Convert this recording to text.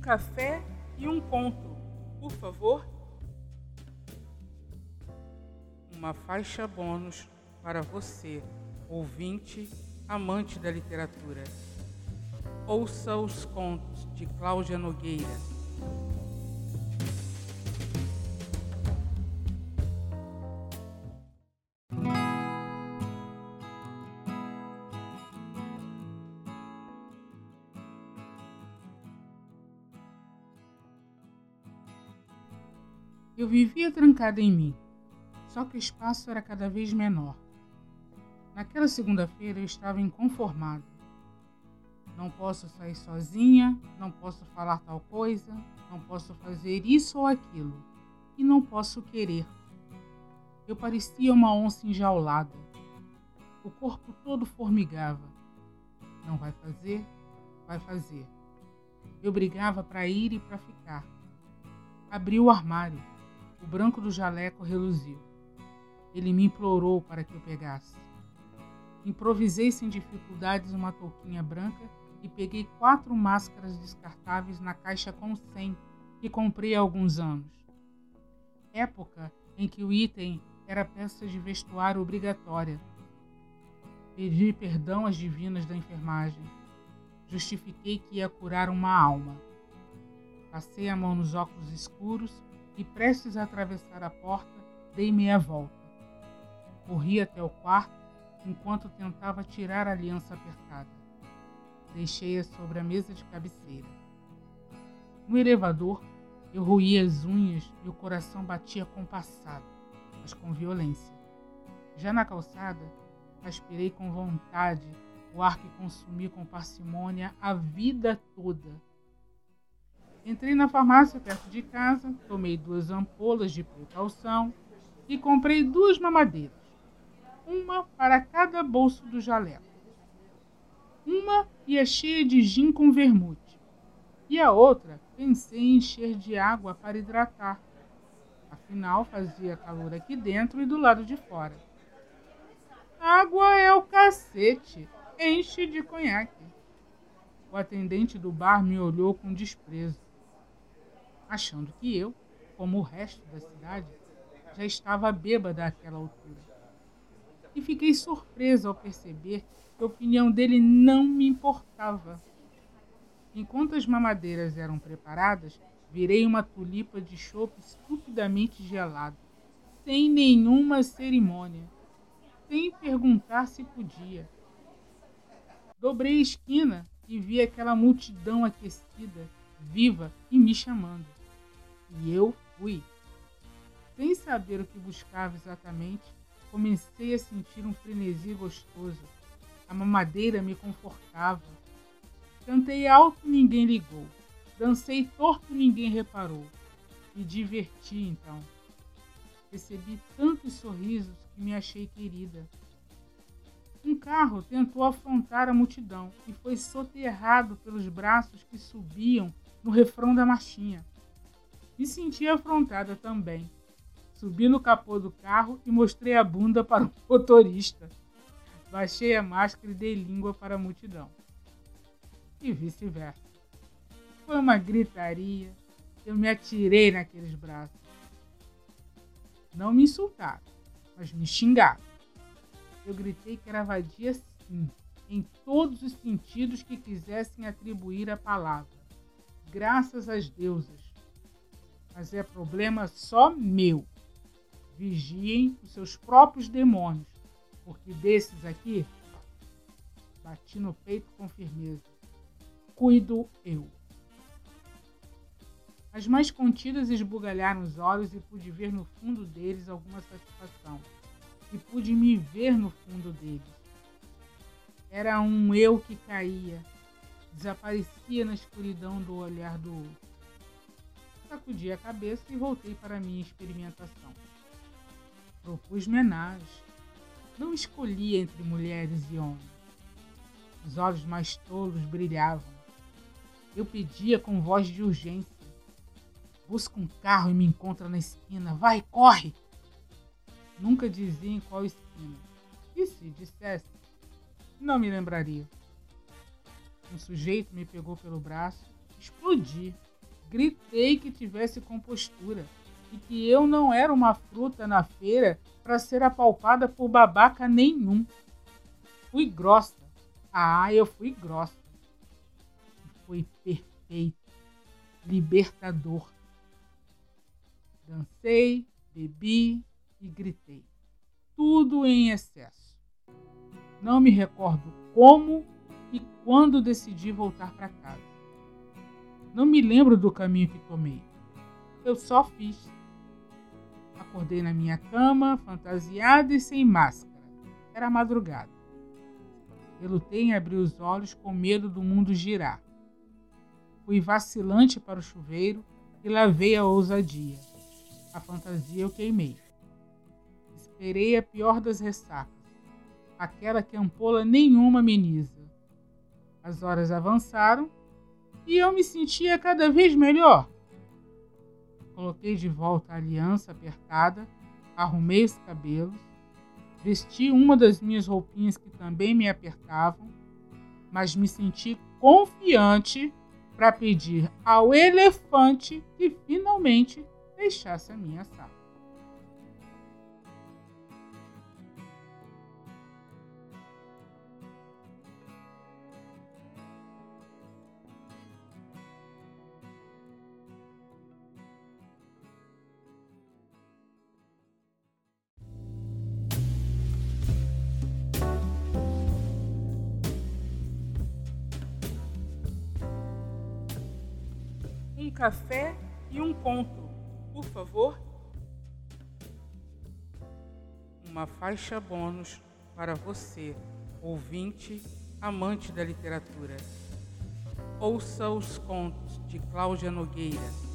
café e um conto, por favor. Uma faixa bônus para você, ouvinte, amante da literatura. Ouça os contos de Cláudia Nogueira. Eu vivia trancada em mim, só que o espaço era cada vez menor. Naquela segunda-feira eu estava inconformada. Não posso sair sozinha, não posso falar tal coisa, não posso fazer isso ou aquilo, e não posso querer. Eu parecia uma onça enjaulada. O corpo todo formigava. Não vai fazer? Vai fazer. Eu brigava para ir e para ficar. Abri o armário o branco do jaleco reluziu. Ele me implorou para que eu pegasse. Improvisei sem dificuldades uma touquinha branca e peguei quatro máscaras descartáveis na caixa com cem que comprei há alguns anos. Época em que o item era peça de vestuário obrigatória. Pedi perdão às divinas da enfermagem. Justifiquei que ia curar uma alma. Passei a mão nos óculos escuros e, prestes a atravessar a porta, dei meia volta. Corri até o quarto enquanto tentava tirar a aliança apertada. Deixei-a sobre a mesa de cabeceira. No elevador, eu roía as unhas e o coração batia compassado, mas com violência. Já na calçada, aspirei com vontade o ar que consumi com parcimônia a vida toda Entrei na farmácia perto de casa, tomei duas ampolas de precaução e comprei duas mamadeiras, uma para cada bolso do jaleco. Uma ia cheia de gin com vermute e a outra pensei em encher de água para hidratar. Afinal, fazia calor aqui dentro e do lado de fora. Água é o cacete, enche de conhaque. O atendente do bar me olhou com desprezo achando que eu, como o resto da cidade, já estava bêbada àquela altura. E fiquei surpresa ao perceber que a opinião dele não me importava. Enquanto as mamadeiras eram preparadas, virei uma tulipa de chope estupidamente gelado, sem nenhuma cerimônia, sem perguntar se podia. Dobrei a esquina e vi aquela multidão aquecida, viva e me chamando. E eu fui. Sem saber o que buscava exatamente, comecei a sentir um frenesi gostoso. A mamadeira me confortava. Cantei alto e ninguém ligou. Dancei torto e ninguém reparou. Me diverti então. Recebi tantos sorrisos que me achei querida. Um carro tentou afrontar a multidão e foi soterrado pelos braços que subiam no refrão da marchinha. Me senti afrontada também. Subi no capô do carro e mostrei a bunda para o motorista. Baixei a máscara e dei língua para a multidão. E vice-versa. Foi uma gritaria. Eu me atirei naqueles braços. Não me insultaram, mas me xingaram. Eu gritei que era vadia sim, em todos os sentidos que quisessem atribuir a palavra. Graças às deusas mas é problema só meu. Vigiem os seus próprios demônios, porque desses aqui, bati no peito com firmeza. Cuido eu. As mais contidas esbugalharam os olhos e pude ver no fundo deles alguma satisfação. E pude me ver no fundo deles. Era um eu que caía, desaparecia na escuridão do olhar do outro sacudi a cabeça e voltei para minha experimentação. Propus menage. Não escolhi entre mulheres e homens. Os olhos mais tolos brilhavam. Eu pedia com voz de urgência. Busca um carro e me encontra na esquina. Vai, corre! Nunca dizia em qual esquina. E se dissesse, não me lembraria. Um sujeito me pegou pelo braço, explodi Gritei que tivesse compostura e que eu não era uma fruta na feira para ser apalpada por babaca nenhum. Fui grossa. Ah, eu fui grossa. Foi perfeito, libertador. Dancei, bebi e gritei. Tudo em excesso. Não me recordo como e quando decidi voltar para casa. Não me lembro do caminho que tomei. Eu só fiz. Acordei na minha cama, fantasiada e sem máscara. Era madrugada. Lutei em abrir os olhos com medo do mundo girar. Fui vacilante para o chuveiro e lavei a ousadia. A fantasia eu queimei. Esperei a pior das ressacas, aquela que ampola nenhuma ameniza. As horas avançaram e eu me sentia cada vez melhor. Coloquei de volta a aliança apertada, arrumei os cabelos, vesti uma das minhas roupinhas que também me apertavam, mas me senti confiante para pedir ao elefante que finalmente deixasse a minha sala. Um café e um conto, por favor. Uma faixa bônus para você, ouvinte, amante da literatura. Ouça os contos de Cláudia Nogueira.